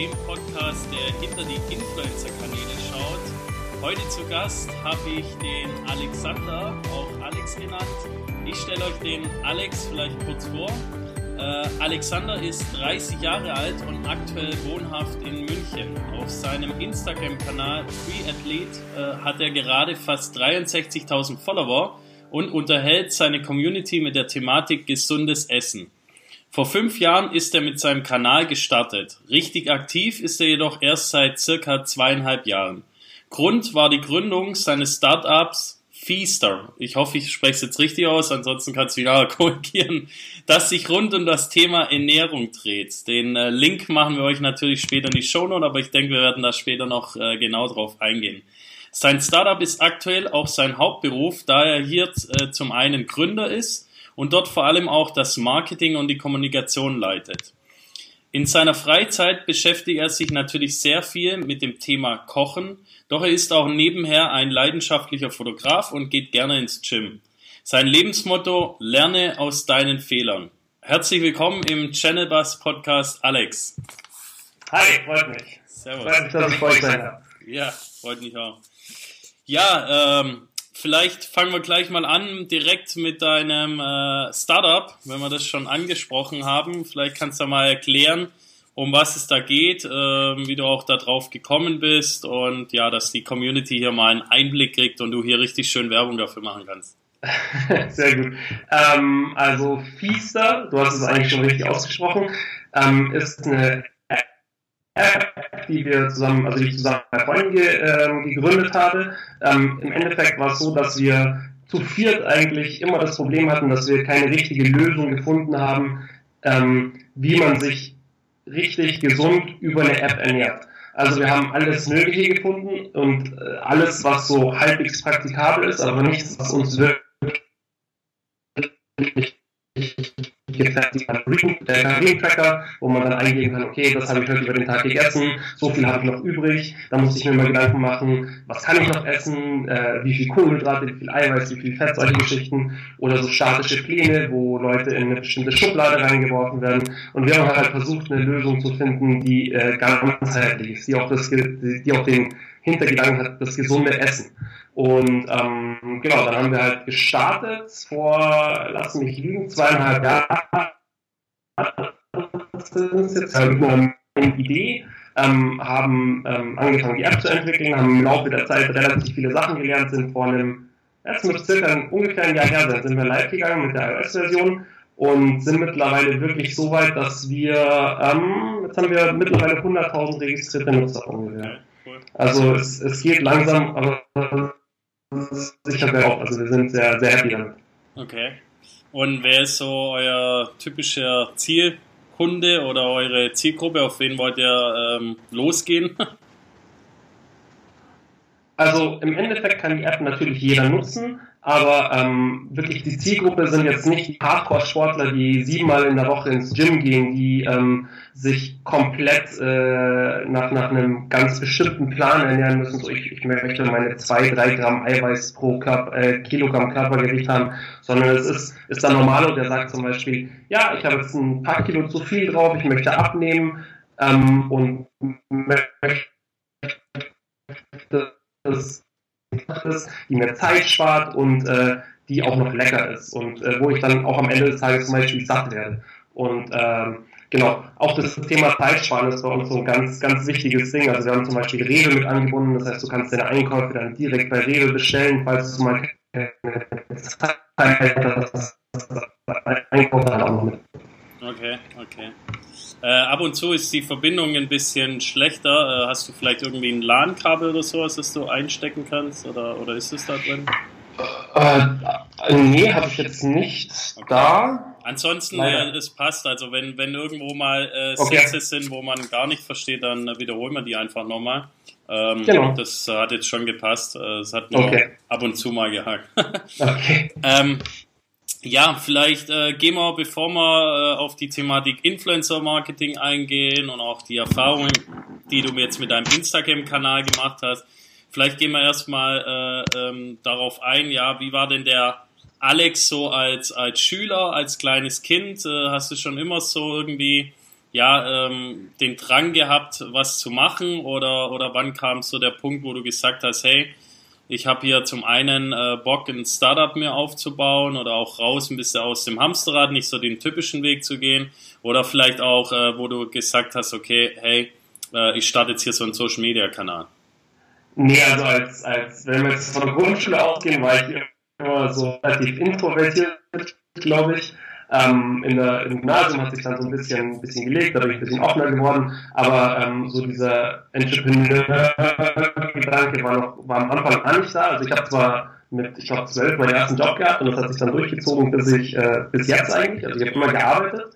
dem Podcast, der hinter die Influencer-Kanäle schaut. Heute zu Gast habe ich den Alexander, auch Alex genannt. Ich stelle euch den Alex vielleicht kurz vor. Äh, Alexander ist 30 Jahre alt und aktuell wohnhaft in München. Auf seinem Instagram-Kanal Free Athlete äh, hat er gerade fast 63.000 Follower und unterhält seine Community mit der Thematik gesundes Essen. Vor fünf Jahren ist er mit seinem Kanal gestartet. Richtig aktiv ist er jedoch erst seit circa zweieinhalb Jahren. Grund war die Gründung seines Startups Feaster. Ich hoffe, ich spreche es jetzt richtig aus, ansonsten kannst du ja korrigieren, das sich rund um das Thema Ernährung dreht. Den äh, Link machen wir euch natürlich später in die Shownote, aber ich denke, wir werden da später noch äh, genau drauf eingehen. Sein Startup ist aktuell auch sein Hauptberuf, da er hier äh, zum einen Gründer ist und dort vor allem auch das Marketing und die Kommunikation leitet. In seiner Freizeit beschäftigt er sich natürlich sehr viel mit dem Thema Kochen, doch er ist auch nebenher ein leidenschaftlicher Fotograf und geht gerne ins Gym. Sein Lebensmotto, lerne aus deinen Fehlern. Herzlich willkommen im Channel Bus Podcast, Alex. Hi, freut mich. Servus. Freut mich, dass ich bei euch sein darf. Ja, freut mich auch. Ja, ähm, vielleicht fangen wir gleich mal an, direkt mit deinem äh, Startup, wenn wir das schon angesprochen haben. Vielleicht kannst du mal erklären, um was es da geht, äh, wie du auch da drauf gekommen bist und ja, dass die Community hier mal einen Einblick kriegt und du hier richtig schön Werbung dafür machen kannst. Sehr gut. Ähm, also Feaster, du hast es eigentlich schon richtig ausgesprochen, ähm, ist eine App, die wir zusammen, also die ich zusammen mit Freunden ge, äh, gegründet habe. Ähm, Im Endeffekt war es so, dass wir zu viert eigentlich immer das Problem hatten, dass wir keine richtige Lösung gefunden haben, ähm, wie man sich richtig gesund über eine App ernährt. Also wir haben alles Mögliche gefunden und äh, alles, was so halbwegs praktikabel ist, aber nichts, was uns wirklich gefertigter Kalorien-Tracker, wo man dann eingeben kann, okay, das habe ich heute über den Tag gegessen, so viel habe ich noch übrig, da muss ich mir mal Gedanken machen, was kann ich noch essen, äh, wie viel Kohlenhydrate, wie viel Eiweiß, wie viel Fett, solche Geschichten, oder so statische Pläne, wo Leute in eine bestimmte Schublade reingeworfen werden. Und wir haben halt versucht, eine Lösung zu finden, die äh, ganzheitlich ist, die auch, das, die auch den Hintergedanken hat, das gesunde Essen. Und ähm, genau, dann haben wir halt gestartet vor, lass mich lügen, zweieinhalb Jahren. Das ist jetzt halt eine Idee, ähm, haben ähm, angefangen, die App zu entwickeln, haben im Laufe der Zeit relativ viele Sachen gelernt, sind vor einem, jetzt mit circa ungefähr ein Jahr her sind, sind wir live gegangen mit der iOS-Version und sind mittlerweile wirklich so weit, dass wir, ähm, jetzt haben wir mittlerweile 100.000 registrierte Nutzer ungefähr. Also es, es geht langsam, aber sicher auch. Also wir sind sehr, sehr happy damit. Okay. Und wer ist so euer typischer Zielkunde oder eure Zielgruppe? Auf wen wollt ihr ähm, losgehen? Also im Endeffekt kann die App natürlich jeder nutzen, aber ähm, wirklich die Zielgruppe sind jetzt nicht die Hardcore-Sportler, die siebenmal in der Woche ins Gym gehen, die ähm, sich komplett äh, nach, nach einem ganz bestimmten Plan ernähren müssen. So ich, ich möchte meine zwei, drei Gramm Eiweiß pro Körper, äh, Kilogramm Körpergewicht haben, sondern es ist, ist der Normale, der sagt zum Beispiel, ja, ich habe jetzt ein paar Kilo zu viel drauf, ich möchte abnehmen ähm, und möchte das ist, die mir Zeit spart und äh, die auch noch lecker ist und äh, wo ich dann auch am Ende des Tages zum Beispiel satt werde. Und ähm, genau, auch das Thema Zeitsparen ist bei uns so ein ganz, ganz wichtiges Ding. Also wir haben zum Beispiel Rewe mit angebunden, das heißt, du kannst deine Einkäufe dann direkt bei Rewe bestellen, falls du mal keine Zeit hast, Einkauf dann auch noch mit. Okay, okay. Äh, ab und zu ist die Verbindung ein bisschen schlechter. Äh, hast du vielleicht irgendwie ein LAN-Kabel oder sowas, das du einstecken kannst? Oder, oder ist es da drin? Äh, nee, habe ich jetzt nicht okay. da. Ansonsten, ja, es passt. Also wenn, wenn irgendwo mal äh, okay. Sätze sind, wo man gar nicht versteht, dann wiederholen wir die einfach nochmal. Ähm, genau. Das hat jetzt schon gepasst. Äh, es hat nur okay. ab und zu mal gehakt. okay. ähm, ja, vielleicht äh, gehen wir, bevor wir äh, auf die Thematik Influencer-Marketing eingehen und auch die Erfahrungen, die du jetzt mit deinem Instagram-Kanal gemacht hast, vielleicht gehen wir erstmal äh, ähm, darauf ein, ja, wie war denn der Alex so als, als Schüler, als kleines Kind? Äh, hast du schon immer so irgendwie ja, ähm, den Drang gehabt, was zu machen? Oder, oder wann kam so der Punkt, wo du gesagt hast, hey, ich habe hier zum einen äh, Bock, ein Startup mir aufzubauen oder auch raus ein bisschen aus dem Hamsterrad, nicht so den typischen Weg zu gehen. Oder vielleicht auch, äh, wo du gesagt hast, okay, hey, äh, ich starte jetzt hier so einen Social Media Kanal. Nee, also als, als wenn wir jetzt von der Grundschule ausgehen, war ich immer so relativ introvertiert, glaube ich. Ähm, in der, Im Gymnasium hat sich dann so ein bisschen, ein bisschen gelegt, da bin ich ein bisschen offener geworden, aber ähm, so dieser Entrepreneur-Gedanke war, noch, war am Anfang an nicht da. Also ich habe zwar mit, ich glaube, zwölf meinen ersten Job gehabt und das hat sich dann durchgezogen bis ich, äh, bis jetzt eigentlich. Also ich habe immer gearbeitet.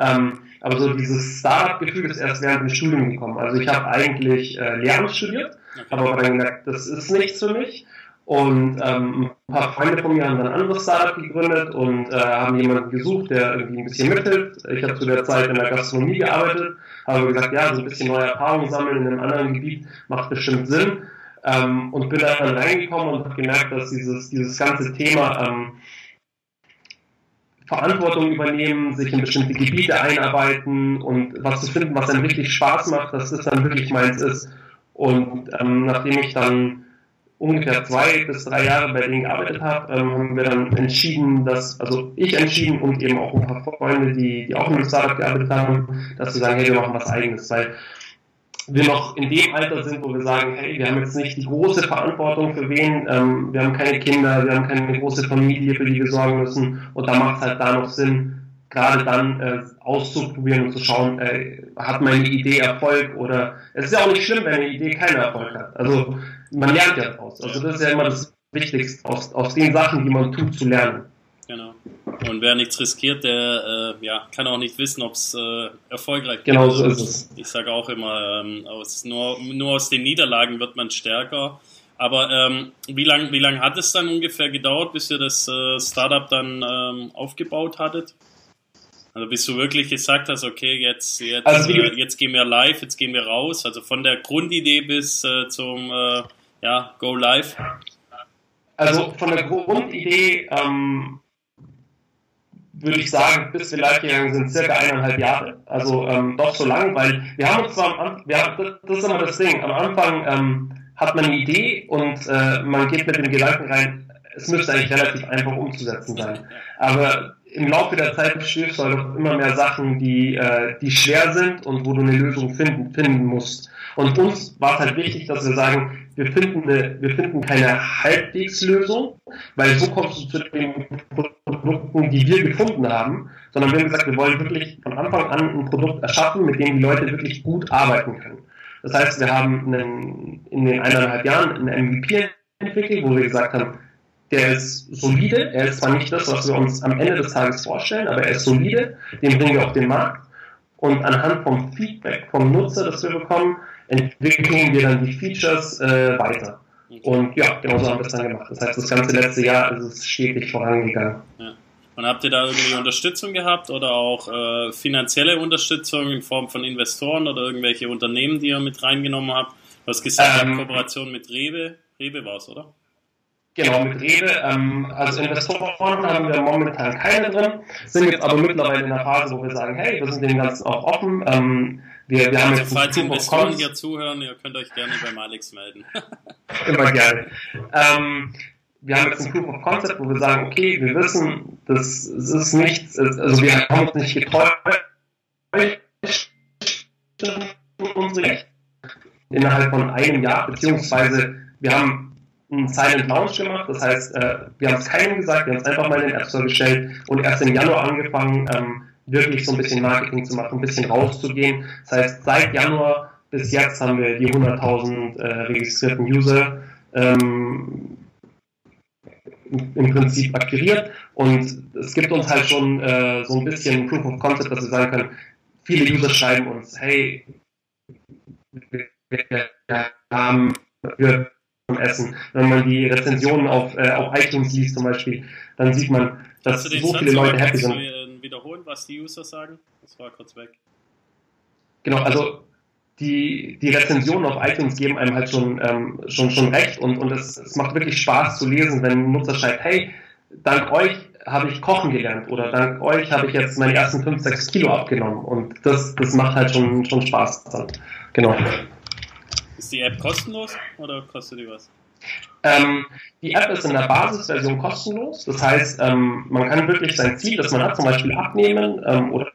Ähm, aber so dieses Startup-Gefühl ist erst während dem Studium gekommen. Also ich habe eigentlich äh, Lehramt studiert, aber dann gemerkt, das ist nichts für mich und ähm, ein paar Freunde von mir haben dann ein anderes Startup gegründet und äh, haben jemanden gesucht, der irgendwie ein bisschen mithilft. Ich habe zu der Zeit in der Gastronomie gearbeitet, habe gesagt, ja, so ein bisschen neue Erfahrungen sammeln in einem anderen Gebiet macht bestimmt Sinn. Ähm, und bin da dann reingekommen und habe gemerkt, dass dieses, dieses ganze Thema ähm, Verantwortung übernehmen, sich in bestimmte Gebiete einarbeiten und was zu finden, was einem richtig Spaß macht, dass das dann wirklich meins ist. Und ähm, nachdem ich dann ungefähr zwei bis drei Jahre bei denen gearbeitet habe, ähm, haben wir dann entschieden, dass, also ich entschieden und eben auch ein paar Freunde, die, die auch in einem Startup gearbeitet haben, dass wir sagen, hey, wir machen was eigenes, weil wir noch in dem Alter sind, wo wir sagen, hey, wir haben jetzt nicht die große Verantwortung für wen, ähm, wir haben keine Kinder, wir haben keine große Familie, für die wir sorgen müssen und da macht es halt da noch Sinn, gerade dann äh, auszuprobieren und zu schauen, äh, hat meine Idee Erfolg oder es ist ja auch nicht schlimm, wenn eine Idee keinen Erfolg hat. Also man lernt ja draus. Also das ist ja immer das Wichtigste, aus, aus den Sachen, die man tut, zu lernen. Genau. Und wer nichts riskiert, der äh, ja, kann auch nicht wissen, ob es äh, erfolgreich genau geht. Genau so ist es. Ich sage auch immer, ähm, aus, nur, nur aus den Niederlagen wird man stärker. Aber ähm, wie lange wie lang hat es dann ungefähr gedauert, bis ihr das äh, Startup dann ähm, aufgebaut hattet? Also bis du wirklich gesagt hast, okay, jetzt, jetzt, also äh, jetzt gehen wir live, jetzt gehen wir raus. Also von der Grundidee bis äh, zum äh, ja, Go Live. Also von der Grundidee ähm, würde ich sagen, bis wir live gegangen sind, circa eineinhalb Jahre. Also ähm, doch so lang, weil wir haben uns zwar am Anfang, das ist immer das Ding, am Anfang ähm, hat man eine Idee und äh, man geht mit dem Gedanken rein, es müsste eigentlich relativ einfach umzusetzen sein. Aber im Laufe der Zeit stößt du halt auf immer mehr Sachen, die, äh, die schwer sind und wo du eine Lösung finden, finden musst. Und uns war es halt wichtig, dass wir sagen, wir finden, eine, wir finden keine Halbwegslösung, weil so kommst du zu den Produkten, die wir gefunden haben, sondern wir haben gesagt, wir wollen wirklich von Anfang an ein Produkt erschaffen, mit dem die Leute wirklich gut arbeiten können. Das heißt, wir haben einen, in den eineinhalb Jahren einen MVP entwickelt, wo wir gesagt haben, der ist solide, er ist zwar nicht das, was wir uns am Ende des Tages vorstellen, aber er ist solide, den bringen wir auf den Markt. Und anhand vom Feedback vom Nutzer, das wir bekommen, entwickeln wir dann die Features äh, weiter. Und ja, genau so haben wir es dann gemacht. Das heißt, das ganze letzte Jahr ist es stetig vorangegangen. Ja. Und habt ihr da irgendwie Unterstützung gehabt oder auch äh, finanzielle Unterstützung in Form von Investoren oder irgendwelche Unternehmen, die ihr mit reingenommen habt? Du hast gesagt, ähm, Kooperation mit Rewe. Rewe war es, oder? Genau, mit Rewe. Ähm, also Investoren haben wir momentan keine drin, sind jetzt aber mittlerweile in der Phase, wo wir sagen, hey, wir sind dem Ganzen auch offen. Ähm, wir, wir haben jetzt Falls Investoren hier zuhören, ihr könnt euch gerne beim Alex melden. Immer gerne. Ähm, wir haben jetzt ein Proof of Concept, wo wir sagen, okay, wir wissen, das, das ist nichts, also wir haben uns nicht getäuscht, innerhalb von einem Jahr, beziehungsweise wir haben einen Silent Launch gemacht. Das heißt, äh, wir haben es keinem gesagt, wir haben es einfach mal in den App Store gestellt und erst im Januar angefangen, ähm, wirklich so ein bisschen Marketing zu machen, ein bisschen rauszugehen. Das heißt, seit Januar bis jetzt haben wir die 100.000 äh, registrierten User ähm, im Prinzip akquiriert und es gibt uns halt schon äh, so ein bisschen Proof of Concept, dass wir sagen können, viele User schreiben uns, hey, wir haben, wir Essen. Wenn man die Rezensionen auf, äh, auf iTunes liest zum Beispiel, dann sieht man, dass so viele Leute happy sind. Du wiederholen, was die User sagen? Das war kurz weg. Genau, also die, die Rezensionen auf iTunes geben einem halt schon, ähm, schon, schon recht und, und es, es macht wirklich Spaß zu lesen, wenn ein Nutzer schreibt, hey, dank euch habe ich kochen gelernt oder dank euch habe ich jetzt meine ersten 5, 6 Kilo abgenommen und das, das macht halt schon, schon Spaß dann. Genau. Ist die App kostenlos oder kostet die was? Ähm, die App ist in der Basisversion kostenlos. Das heißt, ähm, man kann wirklich sein Ziel, das man hat, zum Beispiel abnehmen ähm, oder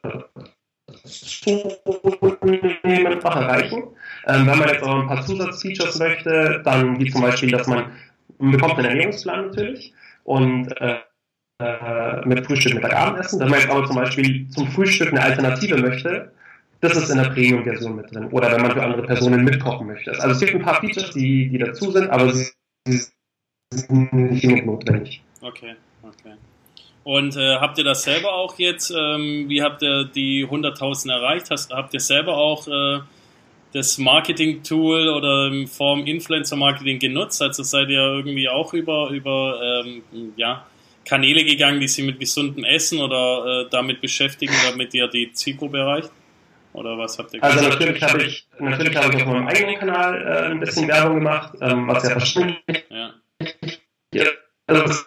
zunehmen, einfach erreichen. Ähm, wenn man jetzt aber ein paar Zusatzfeatures möchte, dann wie zum Beispiel, dass man, man bekommt einen Ernährungsplan natürlich und äh, mit Frühstück, Mittag, Abendessen. Wenn man jetzt aber zum Beispiel zum Frühstück eine Alternative möchte, das ist in der Premium-Version mit drin. Oder wenn man für andere Personen mitkochen möchte. Also es gibt ein paar Features, die, die dazu sind, aber sie sind nicht notwendig. Okay, okay. Und äh, habt ihr das selber auch jetzt, ähm, wie habt ihr die 100.000 erreicht? Hast, habt ihr selber auch äh, das Marketing-Tool oder in Form Influencer-Marketing genutzt? Also seid ihr irgendwie auch über, über ähm, ja, Kanäle gegangen, die sich mit gesundem Essen oder äh, damit beschäftigen, damit ihr die Zielgruppe erreicht? Oder was habt ihr gemacht? Also natürlich habe ich natürlich habe ich auf meinem eigenen Kanal äh, ein bisschen Werbung gemacht, ähm, was ja verständlich ja. ja also,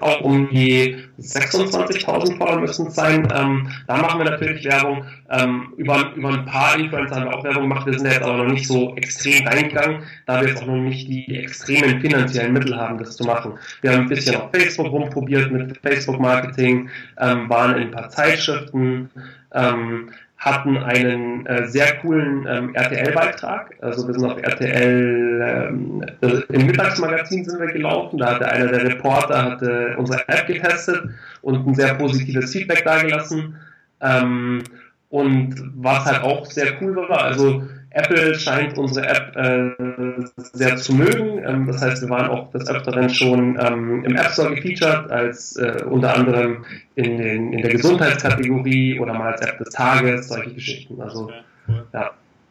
auch um die 26.000 Follower müssen es sein. Ähm, da machen wir natürlich Werbung. Ähm, über, über ein paar Influencer haben wir auch Werbung gemacht. Wir sind jetzt aber noch nicht so extrem reingegangen, da wir jetzt auch noch nicht die extremen finanziellen Mittel haben, das zu machen. Wir haben ein bisschen auf Facebook rumprobiert mit Facebook-Marketing, ähm, waren in ein paar Zeitschriften, ähm, hatten einen äh, sehr coolen ähm, RTL-Beitrag. Also wir sind auf RTL ähm, im Mittagsmagazin sind wir gelaufen. Da hatte einer der Reporter hatte unsere App getestet und ein sehr positives Feedback dargelassen. Ähm, und was halt auch sehr cool war, also Apple scheint unsere App äh, sehr zu mögen. Ähm, das heißt, wir waren auch des Öfteren schon ähm, im App Store gefeatured, als äh, unter anderem in, den, in der Gesundheitskategorie oder mal als App des Tages, solche Geschichten. Also okay, cool. ja.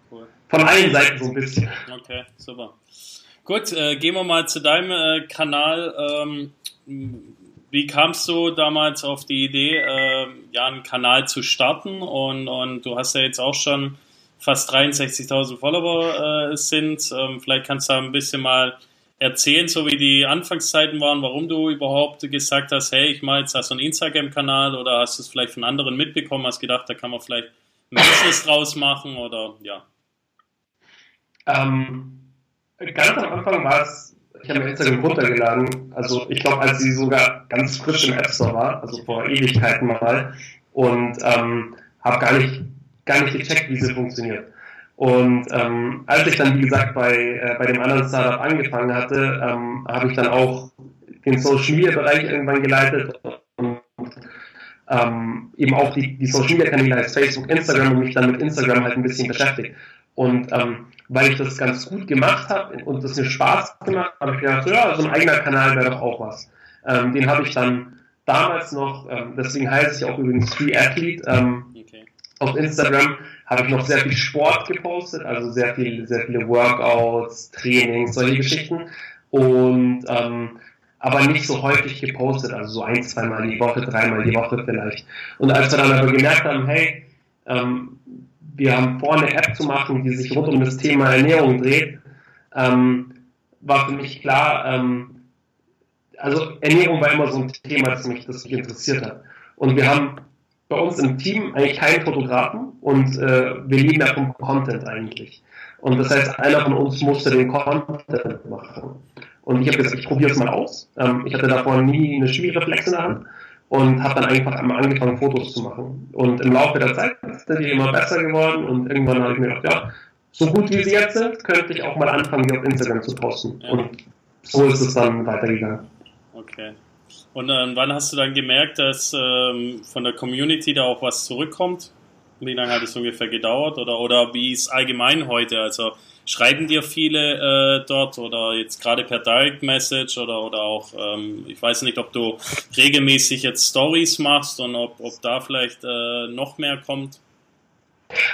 Cool. Von allen Seiten so ein bisschen. Okay, super. Gut, äh, gehen wir mal zu deinem äh, Kanal. Ähm, wie kamst du damals auf die Idee, äh, ja, einen Kanal zu starten? Und, und du hast ja jetzt auch schon fast 63.000 Follower äh, sind. Ähm, vielleicht kannst du da ein bisschen mal erzählen, so wie die Anfangszeiten waren, warum du überhaupt gesagt hast, hey, ich mache jetzt da so einen Instagram-Kanal oder hast du es vielleicht von anderen mitbekommen, hast gedacht, da kann man vielleicht ein Business draus machen oder ja. Ähm, ganz am Anfang war es, ich habe Instagram runtergeladen, also ich glaube, als sie sogar ganz frisch im App Store war, also vor Ewigkeiten mal, und ähm, habe gar nicht gar nicht gecheckt, wie sie funktioniert. Und ähm, als ich dann, wie gesagt, bei, äh, bei dem anderen Startup angefangen hatte, ähm, habe ich dann auch den Social Media Bereich irgendwann geleitet und ähm, eben auch die, die Social Media Kanäle als Facebook, Instagram und mich dann mit Instagram halt ein bisschen beschäftigt. Und ähm, weil ich das ganz gut gemacht habe und das mir Spaß gemacht, habe ich gedacht, ja, so ein eigener Kanal wäre doch auch was. Ähm, den habe ich dann damals noch, ähm, deswegen heißt ich auch übrigens Free Athlete, ähm, auf Instagram habe ich noch sehr viel Sport gepostet, also sehr viel, sehr viele Workouts, Trainings, solche Geschichten. Und ähm, aber nicht so häufig gepostet, also so ein, zweimal die Woche, dreimal die Woche vielleicht. Und als wir dann aber gemerkt haben, hey, ähm, wir haben vor, eine App zu machen, die sich rund um das Thema Ernährung dreht, ähm, war für mich klar, ähm, also Ernährung war immer so ein Thema, das mich, das mich interessiert hat. Und wir haben bei uns im Team eigentlich keinen Fotografen und äh, wir leben ja vom Content eigentlich. Und das heißt, einer von uns musste den Content machen. Und ich habe gesagt, ich probiere es mal aus. Ähm, ich hatte davor nie eine Spiegelreflex in der Hand und habe dann einfach einmal angefangen, Fotos zu machen. Und im Laufe der Zeit sind die immer besser geworden und irgendwann habe ich mir gedacht, ja, so gut wie sie jetzt sind, könnte ich auch mal anfangen, die auf Instagram zu posten. Und so ist es dann weitergegangen. Okay. Und äh, wann hast du dann gemerkt, dass ähm, von der Community da auch was zurückkommt? Wie lange hat es ungefähr gedauert? Oder, oder wie ist allgemein heute? Also schreiben dir viele äh, dort oder jetzt gerade per Direct Message oder, oder auch, ähm, ich weiß nicht, ob du regelmäßig jetzt Stories machst und ob, ob da vielleicht äh, noch mehr kommt?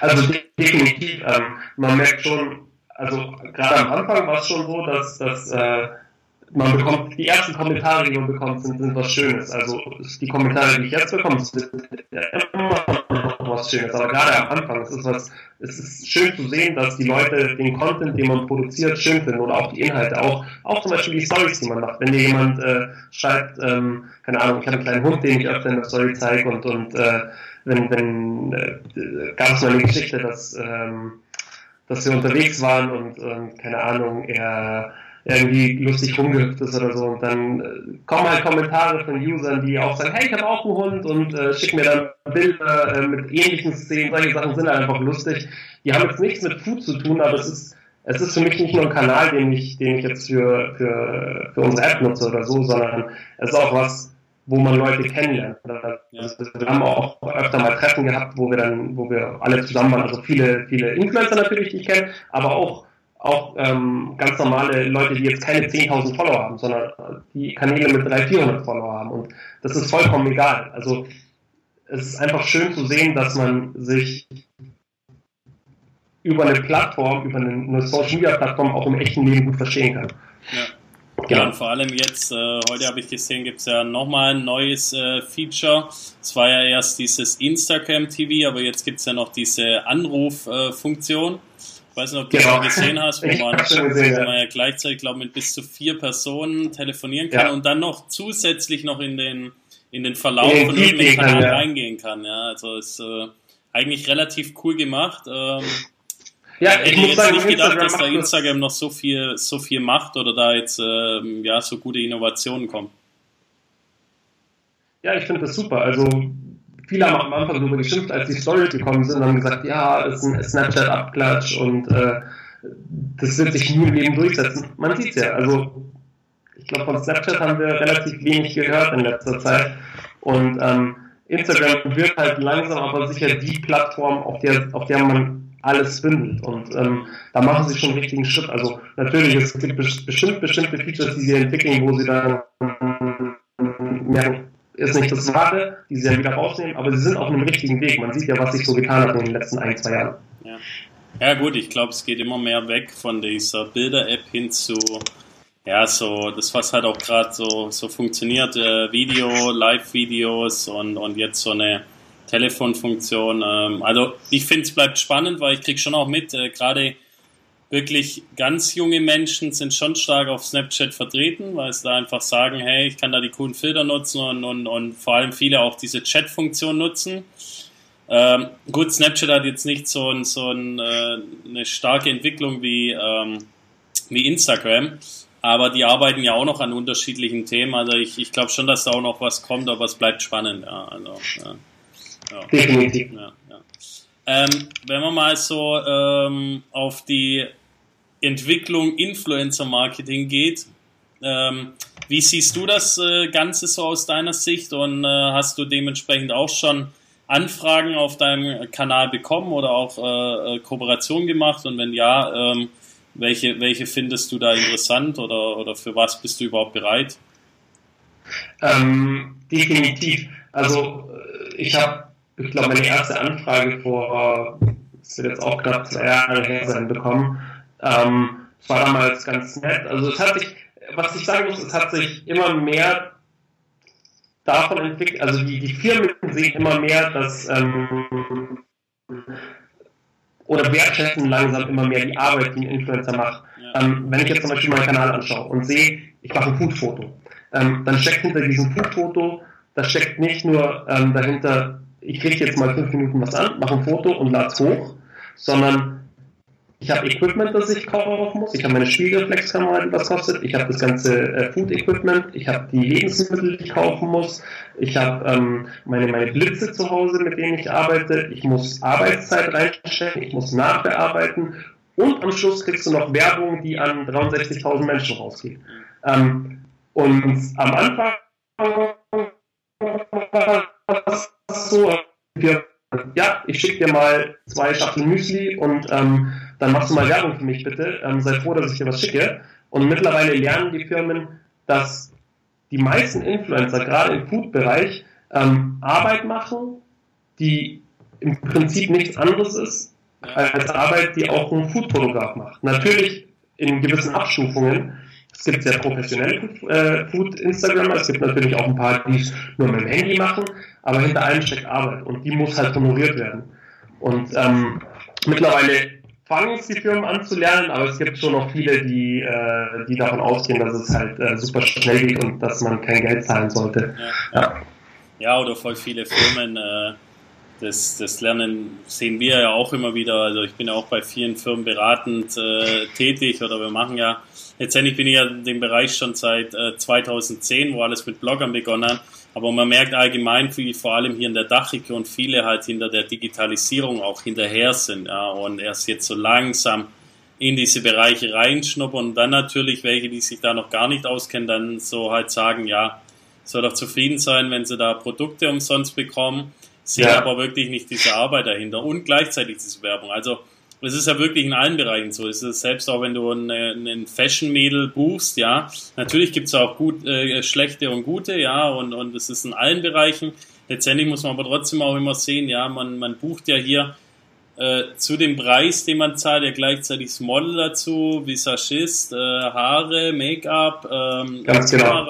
Also definitiv, ähm, man merkt schon, also gerade am Anfang war es schon so, dass, dass äh, man bekommt, die ersten Kommentare, die man bekommt, sind, sind was Schönes. Also die Kommentare, die ich jetzt bekomme, sind immer noch was Schönes, aber gerade am Anfang, es ist was, es ist schön zu sehen, dass die Leute den Content, den man produziert, schön finden oder auch die Inhalte, auch, auch zum Beispiel die Stories, die man macht. Wenn dir jemand äh, schreibt, ähm, keine Ahnung, ich habe einen kleinen Hund, den ich öfter in der Story zeige und, und äh, wenn, wenn äh, gab es mal eine Geschichte, dass, ähm, dass wir unterwegs waren und, und keine Ahnung, er irgendwie lustig rumgehüpft ist oder so. Und dann äh, kommen halt Kommentare von Usern, die auch sagen, hey, ich habe auch einen Hund und äh, schicken mir dann Bilder äh, mit ähnlichen Szenen. Solche Sachen sind halt einfach lustig. Die haben jetzt nichts mit Food zu tun, aber es ist, es ist für mich nicht nur ein Kanal, den ich, den ich jetzt für, für, für unsere App nutze oder so, sondern es ist auch was, wo man Leute kennenlernt. Also wir haben auch öfter mal Treffen gehabt, wo wir dann, wo wir alle zusammen waren, also viele, viele Influencer natürlich, die ich kenne, aber auch auch ähm, ganz normale Leute, die jetzt keine 10.000 Follower haben, sondern die Kanäle mit 300, 400 Follower haben. Und das ist vollkommen egal. Also es ist einfach schön zu sehen, dass man sich über eine Plattform, über eine Social Media Plattform auch im echten Leben gut verstehen kann. Ja. Ja, und vor allem jetzt, äh, heute habe ich gesehen, gibt es ja nochmal ein neues äh, Feature. Es war ja erst dieses Instagram TV, aber jetzt gibt es ja noch diese Anruffunktion. Äh, weiß nicht, ob du genau. schon gesehen hast, wo man, gesehen, man ja gleichzeitig, glaube mit bis zu vier Personen telefonieren kann ja. und dann noch zusätzlich noch in den, in den Verlauf von irgendeinem Kanal ja. reingehen kann. Ja, also ist äh, eigentlich relativ cool gemacht. Ähm, ja, ich hätte jetzt sagen, nicht gedacht, Instagram dass da Instagram noch so viel, so viel macht oder da jetzt ähm, ja, so gute Innovationen kommen. Ja, ich finde das super. Also viele haben am Anfang darüber geschimpft, als die Stories gekommen sind und haben gesagt, ja, das ist ein Snapchat-Abklatsch und äh, das wird sich nie im Leben durchsetzen. Man sieht es ja, also ich glaube, von Snapchat haben wir relativ wenig gehört in letzter Zeit und ähm, Instagram wird halt langsam aber sicher die Plattform, auf der, auf der man alles findet. Und ähm, da machen sie schon einen richtigen Schritt. Also natürlich, es gibt bestimmt bestimmte Features, die sie entwickeln, wo sie dann merken, ist nicht das Wahre, die sie dann wieder rausnehmen, aber sie sind auf einem richtigen Weg. Man sieht ja, was sich so getan hat in den letzten ein, zwei Jahren. Ja, ja gut, ich glaube, es geht immer mehr weg von dieser Bilder-App hin zu, ja, so, das, was halt auch gerade so, so funktioniert, äh, Video, Live-Videos und, und jetzt so eine Telefonfunktion. Ähm, also ich finde, es bleibt spannend, weil ich kriege schon auch mit, äh, gerade wirklich ganz junge Menschen sind schon stark auf Snapchat vertreten, weil sie da einfach sagen, hey, ich kann da die coolen Filter nutzen und, und, und vor allem viele auch diese Chat-Funktion nutzen. Ähm, gut, Snapchat hat jetzt nicht so, ein, so ein, äh, eine starke Entwicklung wie, ähm, wie Instagram, aber die arbeiten ja auch noch an unterschiedlichen Themen. Also ich, ich glaube schon, dass da auch noch was kommt, aber es bleibt spannend. Ja, also, ja. Ja. Definitiv. Ja, ja. Ähm, wenn man mal so ähm, auf die Entwicklung Influencer-Marketing geht. Ähm, wie siehst du das äh, Ganze so aus deiner Sicht und äh, hast du dementsprechend auch schon Anfragen auf deinem Kanal bekommen oder auch äh, äh Kooperation gemacht? Und wenn ja, ähm, welche, welche findest du da interessant oder, oder für was bist du überhaupt bereit? Ähm, definitiv. Also äh, ich habe, ich glaube, meine erste Anfrage vor, das wird jetzt auch knapp zwei Jahre her sein, bekommen ähm, es war damals ganz nett. Also es hat sich, was ich sagen muss, es hat sich immer mehr davon entwickelt, also die, die Firmen sehen immer mehr, dass ähm, oder wertschätzen langsam immer mehr die Arbeit, die ein Influencer macht. Ja. Ähm, wenn ich jetzt zum Beispiel meinen Kanal anschaue und sehe, ich mache ein Foodfoto, ähm, dann steckt hinter diesem Foodfoto, da steckt nicht nur ähm, dahinter, ich kriege jetzt mal fünf Minuten was an, mache ein Foto und lade es hoch, sondern ich habe Equipment, das ich kaufen muss. Ich habe meine Spiegelreflexkamera, die was kostet. Ich habe das ganze äh, Food Equipment. Ich habe die Lebensmittel, die ich kaufen muss. Ich habe ähm, meine, meine Blitze zu Hause, mit denen ich arbeite. Ich muss Arbeitszeit reinstellen. Ich muss nachbearbeiten. Und am Schluss kriegst du noch Werbung, die an 63.000 Menschen rausgeht. Ähm, und am Anfang war das so, ja, ich schicke dir mal zwei Schachtel Müsli und ähm, dann machst du mal Werbung für mich bitte. Ähm, sei froh, dass ich dir was schicke. Und mittlerweile lernen die Firmen, dass die meisten Influencer, gerade im Food-Bereich, ähm, Arbeit machen, die im Prinzip nichts anderes ist als Arbeit, die auch ein Food-Fotograf macht. Natürlich in gewissen Abstufungen. Es gibt sehr professionelle äh, Food-Instagrammer, es gibt natürlich auch ein paar, die es nur mit dem Handy machen, aber hinter allem steckt Arbeit und die muss halt honoriert werden. Und ähm, mittlerweile fangen es die Firmen an zu lernen, aber es gibt schon noch viele, die, äh, die davon ausgehen, dass es halt äh, super schnell geht und dass man kein Geld zahlen sollte. Ja, ja. ja oder voll viele Firmen. Äh, das, das Lernen sehen wir ja auch immer wieder. Also ich bin ja auch bei vielen Firmen beratend äh, tätig oder wir machen ja, letztendlich bin ich ja in dem Bereich schon seit äh, 2010, wo alles mit Bloggern begonnen hat. Aber man merkt allgemein, wie vor allem hier in der Dachregion viele halt hinter der Digitalisierung auch hinterher sind ja, und erst jetzt so langsam in diese Bereiche reinschnuppern und dann natürlich welche, die sich da noch gar nicht auskennen, dann so halt sagen, ja, soll doch zufrieden sein, wenn sie da Produkte umsonst bekommen, sehen ja. aber wirklich nicht diese Arbeit dahinter und gleichzeitig diese Werbung. Also es ist ja wirklich in allen Bereichen so. Es ist selbst auch, wenn du einen Fashion-Mädel buchst, ja. Natürlich gibt es auch gut, äh, schlechte und gute, ja, und, und es ist in allen Bereichen. Letztendlich muss man aber trotzdem auch immer sehen, ja, man, man bucht ja hier äh, zu dem Preis, den man zahlt, ja gleichzeitig das Model dazu, Visagist, äh, Haare, Make-up, ähm, genau.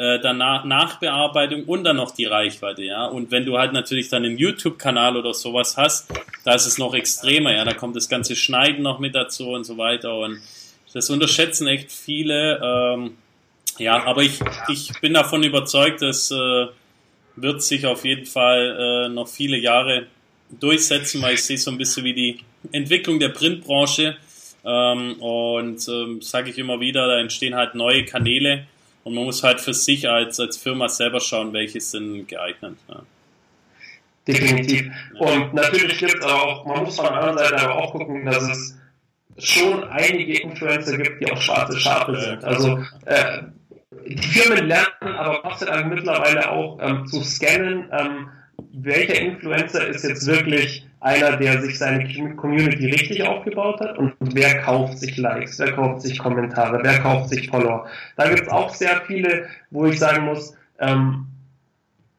Äh, danach Nachbearbeitung und dann noch die Reichweite, ja. Und wenn du halt natürlich dann einen YouTube-Kanal oder sowas hast, da ist es noch extremer, ja. Da kommt das ganze Schneiden noch mit dazu und so weiter. Und das unterschätzen echt viele. Ähm, ja, aber ich, ich bin davon überzeugt, dass äh, wird sich auf jeden Fall äh, noch viele Jahre durchsetzen, weil ich sehe so ein bisschen wie die Entwicklung der Printbranche. Ähm, und ähm, sage ich immer wieder, da entstehen halt neue Kanäle und man muss halt für sich als, als Firma selber schauen, welche sind geeignet. Ja. Definitiv. Und natürlich gibt es auch, man muss von der anderen Seite aber auch gucken, dass es schon einige Influencer gibt, die auch schwarze Schafe sind. Also äh, die Firmen lernen aber Gott sei mittlerweile auch ähm, zu scannen, ähm, welcher Influencer ist jetzt wirklich einer, der sich seine Community richtig aufgebaut hat und wer kauft sich Likes, wer kauft sich Kommentare, wer kauft sich Follower. Da gibt es auch sehr viele, wo ich sagen muss, ähm,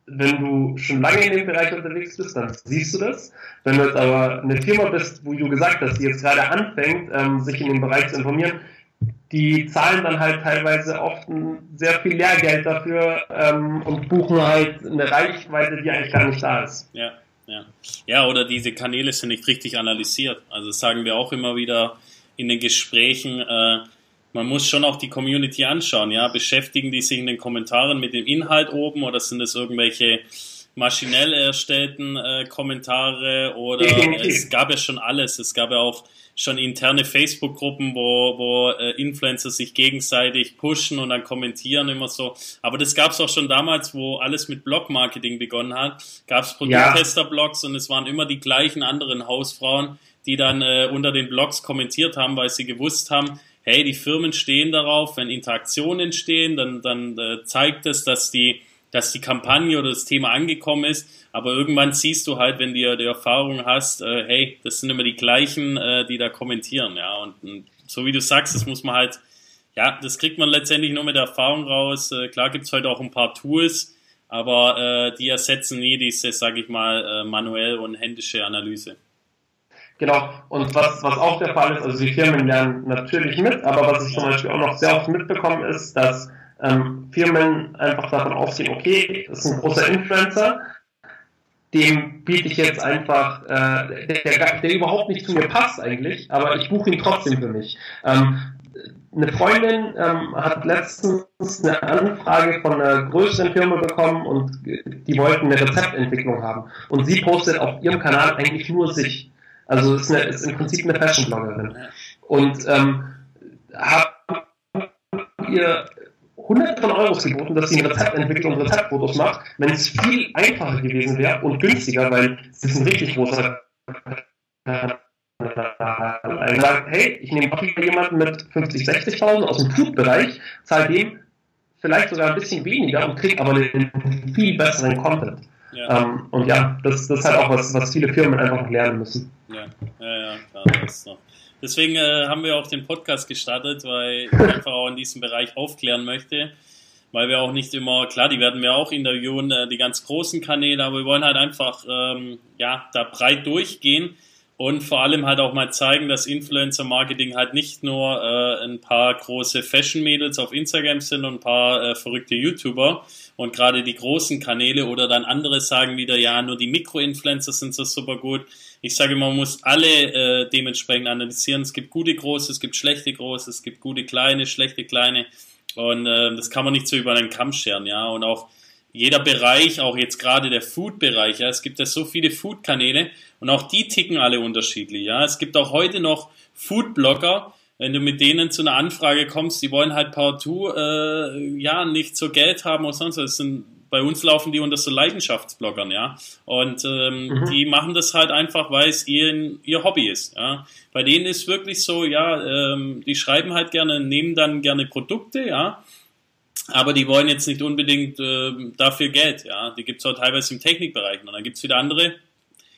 wenn du schon lange in dem Bereich unterwegs bist, dann siehst du das. Wenn du jetzt aber eine Firma bist, wo du gesagt hast, die jetzt gerade anfängt, ähm, sich in dem Bereich zu informieren, die zahlen dann halt teilweise oft sehr viel Lehrgeld dafür ähm, und buchen halt eine Reichweite, die eigentlich gar nicht da ist. Ja. Ja. ja, oder diese Kanäle sind nicht richtig analysiert. Also das sagen wir auch immer wieder in den Gesprächen. Äh, man muss schon auch die Community anschauen. Ja, beschäftigen die sich in den Kommentaren mit dem Inhalt oben oder sind es irgendwelche maschinell erstellten äh, Kommentare oder es gab ja schon alles. Es gab ja auch schon interne Facebook-Gruppen, wo, wo äh, Influencer sich gegenseitig pushen und dann kommentieren immer so. Aber das gab es auch schon damals, wo alles mit Blog-Marketing begonnen hat. Gab es Produkttester-Blogs und es waren immer die gleichen anderen Hausfrauen, die dann äh, unter den Blogs kommentiert haben, weil sie gewusst haben, hey, die Firmen stehen darauf, wenn Interaktionen entstehen, dann, dann äh, zeigt es, dass die dass die Kampagne oder das Thema angekommen ist, aber irgendwann siehst du halt, wenn du die Erfahrung hast, äh, hey, das sind immer die gleichen, äh, die da kommentieren, ja, und, und, so wie du sagst, das muss man halt, ja, das kriegt man letztendlich nur mit Erfahrung raus. Äh, klar gibt's heute auch ein paar Tools, aber äh, die ersetzen nie diese, sag ich mal, äh, manuell und händische Analyse. Genau, und was, was auch der Fall ist, also die Firmen lernen natürlich mit, aber was ich zum Beispiel auch noch sehr oft mitbekomme, ist, dass ähm, Firmen einfach davon ausgehen, okay, das ist ein großer Influencer, dem biete ich jetzt einfach, äh, der, der, überhaupt nicht zu mir passt eigentlich, aber ich buche ihn trotzdem für mich. Ähm, eine Freundin ähm, hat letztens eine Anfrage von einer größeren Firma bekommen und die wollten eine Rezeptentwicklung haben. Und sie postet auf ihrem Kanal eigentlich nur sich. Also ist, eine, ist im Prinzip eine Fashion-Bloggerin. Und ähm, hat ihr hunderte von Euros geboten, dass sie eine Rezeptentwicklung und Rezeptfotos macht, wenn es viel einfacher gewesen wäre und günstiger, weil es ist ein richtig großer sagt, hey, ich nehme jemanden mit 50, 60.000 aus dem Food-Bereich, zahle dem vielleicht sogar ein bisschen weniger und kriege aber einen viel besseren Content. Ja. Ähm, und ja, das, das ist halt auch was, was viele Firmen einfach noch lernen müssen. Ja, ja, ja klar, das ist noch. Deswegen äh, haben wir auch den Podcast gestartet, weil ich einfach auch in diesem Bereich aufklären möchte. Weil wir auch nicht immer, klar, die werden wir auch interviewen, äh, die ganz großen Kanäle, aber wir wollen halt einfach, ähm, ja, da breit durchgehen und vor allem halt auch mal zeigen, dass Influencer-Marketing halt nicht nur äh, ein paar große Fashion-Mädels auf Instagram sind und ein paar äh, verrückte YouTuber und gerade die großen Kanäle oder dann andere sagen wieder, ja, nur die Mikro-Influencer sind so super gut ich sage immer, man muss alle äh, dementsprechend analysieren. Es gibt gute Große, es gibt schlechte Große, es gibt gute Kleine, schlechte Kleine. Und äh, das kann man nicht so über einen Kamm scheren, ja. Und auch jeder Bereich, auch jetzt gerade der Food-Bereich, ja, es gibt ja so viele Food-Kanäle und auch die ticken alle unterschiedlich, ja. Es gibt auch heute noch Food-Blogger, wenn du mit denen zu einer Anfrage kommst, die wollen halt partout, äh, ja, nicht so Geld haben oder sonst was. Sind, bei uns laufen die unter so Leidenschaftsbloggern, ja. Und ähm, mhm. die machen das halt einfach, weil es ihr, ihr Hobby ist, ja. Bei denen ist wirklich so, ja, ähm, die schreiben halt gerne, nehmen dann gerne Produkte, ja. Aber die wollen jetzt nicht unbedingt äh, dafür Geld, ja. Die gibt es auch teilweise im Technikbereich. Und dann gibt es wieder andere,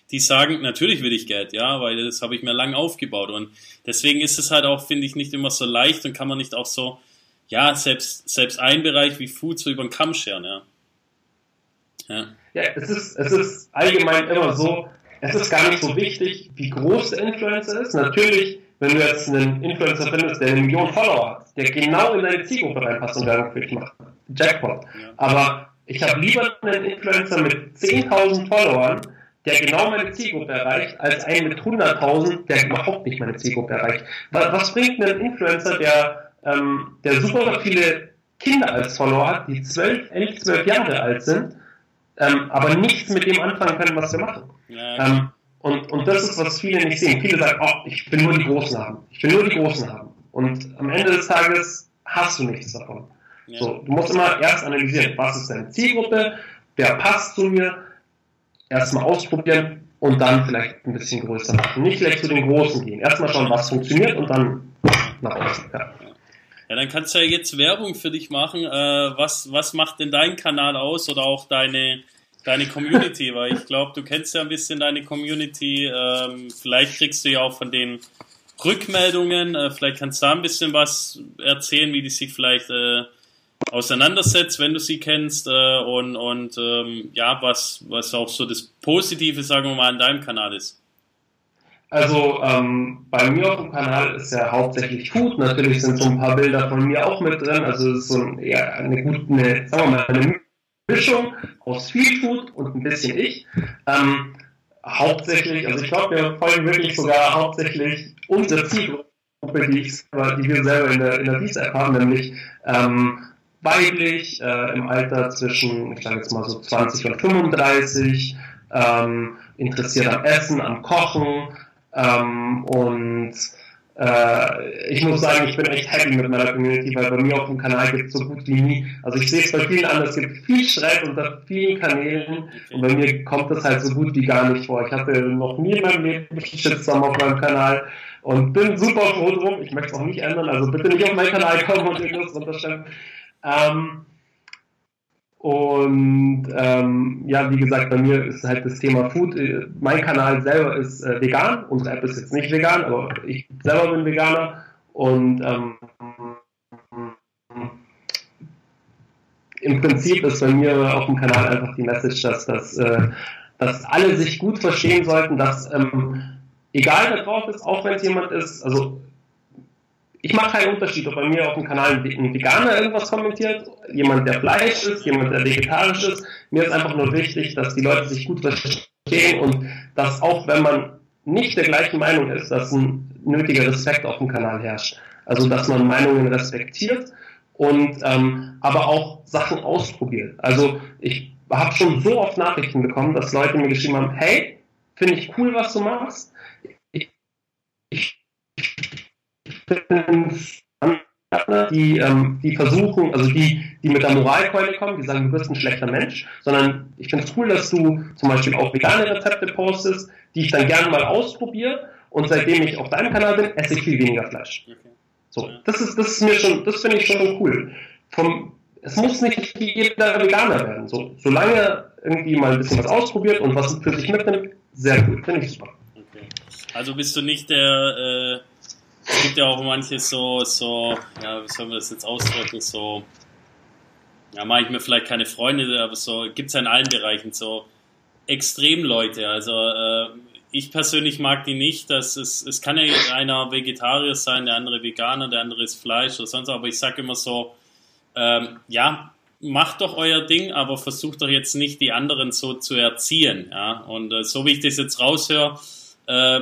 die sagen, natürlich will ich Geld, ja, weil das habe ich mir lange aufgebaut. Und deswegen ist es halt auch, finde ich, nicht immer so leicht und kann man nicht auch so, ja, selbst, selbst ein Bereich wie Food so über den Kamm scheren, ja. Ja, ja es, ist, es ist allgemein immer so, es ist gar nicht so wichtig, wie groß der Influencer ist. Natürlich, wenn du jetzt einen Influencer findest, der eine Million Follower hat, der genau in deine Zielgruppe reinpasst und Werbung für dich macht, Jackpot. Ja. Aber ich habe lieber einen Influencer mit 10.000 Followern, der genau meine Zielgruppe erreicht, als einen mit 100.000, der überhaupt nicht meine Zielgruppe erreicht. Was, was bringt ein Influencer, der, ähm, der super viele Kinder als Follower hat, die 12, 11, 12 Jahre alt sind, ähm, aber nichts mit dem anfangen können, was wir machen? Ja, ähm, und, und das ist, was viele nicht sehen. Viele sagen, oh, ich will nur die Großen haben. Ich will nur die Großen haben. Und am Ende des Tages hast du nichts davon. Ja. So, du musst immer erst analysieren, was ist deine Zielgruppe, wer passt zu mir, erstmal ausprobieren und dann vielleicht ein bisschen größer machen. Nicht gleich zu den Großen gehen. Erstmal schauen, was funktioniert und dann nach außen. Ja. Ja, dann kannst du ja jetzt Werbung für dich machen. Äh, was, was macht denn dein Kanal aus oder auch deine, deine Community? Weil ich glaube, du kennst ja ein bisschen deine Community. Ähm, vielleicht kriegst du ja auch von den Rückmeldungen, äh, vielleicht kannst du da ein bisschen was erzählen, wie die sich vielleicht äh, auseinandersetzt, wenn du sie kennst äh, und, und ähm, ja, was, was auch so das Positive, sagen wir mal, an deinem Kanal ist. Also ähm, bei mir auf dem Kanal ist ja hauptsächlich Food. Natürlich sind so ein paar Bilder von mir auch mit drin. Also es ist so ein, eher eine gute, eine, sagen wir mal, eine Mischung aus viel Food und ein bisschen ich. Ähm, hauptsächlich, also ich glaube, wir folgen wirklich sogar hauptsächlich unsere Zielgruppe, die, ich, die wir selber in der, in der Wies-App haben, nämlich ähm, weiblich, äh, im Alter zwischen, ich sage jetzt mal so 20 und 35, ähm, interessiert am Essen, am Kochen ähm, und äh, ich muss sagen, ich bin echt happy mit meiner Community, weil bei mir auf dem Kanal gibt es so gut wie nie. Also ich sehe es bei vielen anderen, es gibt viel Streit unter vielen Kanälen und bei mir kommt das halt so gut wie gar nicht vor. Ich hatte noch nie in meinem Leben Shitstorm auf meinem Kanal und bin super froh drum. Ich möchte es auch nicht ändern, also bitte nicht auf meinen Kanal kommen und irgendwas unterstellen. Ähm, und ähm, ja, wie gesagt, bei mir ist halt das Thema Food. Äh, mein Kanal selber ist äh, vegan. Unsere App ist jetzt nicht vegan, aber ich selber bin Veganer. Und ähm, im Prinzip ist bei mir auf dem Kanal einfach die Message, dass, dass, äh, dass alle sich gut verstehen sollten, dass ähm, egal wer drauf ist, auch wenn es jemand ist, also ich mache keinen Unterschied, ob bei mir auf dem Kanal ein Veganer irgendwas kommentiert, jemand, der Fleisch ist, jemand, der vegetarisch ist. Mir ist einfach nur wichtig, dass die Leute sich gut verstehen und dass auch wenn man nicht der gleichen Meinung ist, dass ein nötiger Respekt auf dem Kanal herrscht. Also dass man Meinungen respektiert und ähm, aber auch Sachen ausprobiert. Also ich habe schon so oft Nachrichten bekommen, dass Leute mir geschrieben haben, hey, finde ich cool, was du machst. Ich, ich die, ähm, die versuchen, also die, die mit der Moralkeule kommen, die sagen, du bist ein schlechter Mensch, sondern ich finde es cool, dass du zum Beispiel auch vegane Rezepte postest, die ich dann gerne mal ausprobiere und seitdem ich auf deinem Kanal bin, esse ich viel weniger Fleisch. So, das ist, das ist mir schon, das finde ich schon cool. Vom, es muss nicht jeder Veganer werden. So, solange irgendwie mal ein bisschen was ausprobiert und was für sich mitnimmt, sehr gut, finde ich super. Okay. Also bist du nicht der äh es gibt ja auch manche so, so, ja, wie soll man das jetzt ausdrücken, so, ja, mache ich mir vielleicht keine Freunde, aber so, gibt es ja in allen Bereichen so Extremleute. Also, äh, ich persönlich mag die nicht. dass es, es kann ja einer Vegetarier sein, der andere Veganer, der andere ist Fleisch oder sonst, aber ich sage immer so, ähm, ja, macht doch euer Ding, aber versucht doch jetzt nicht die anderen so zu erziehen. Ja? Und äh, so wie ich das jetzt raushöre, Äh,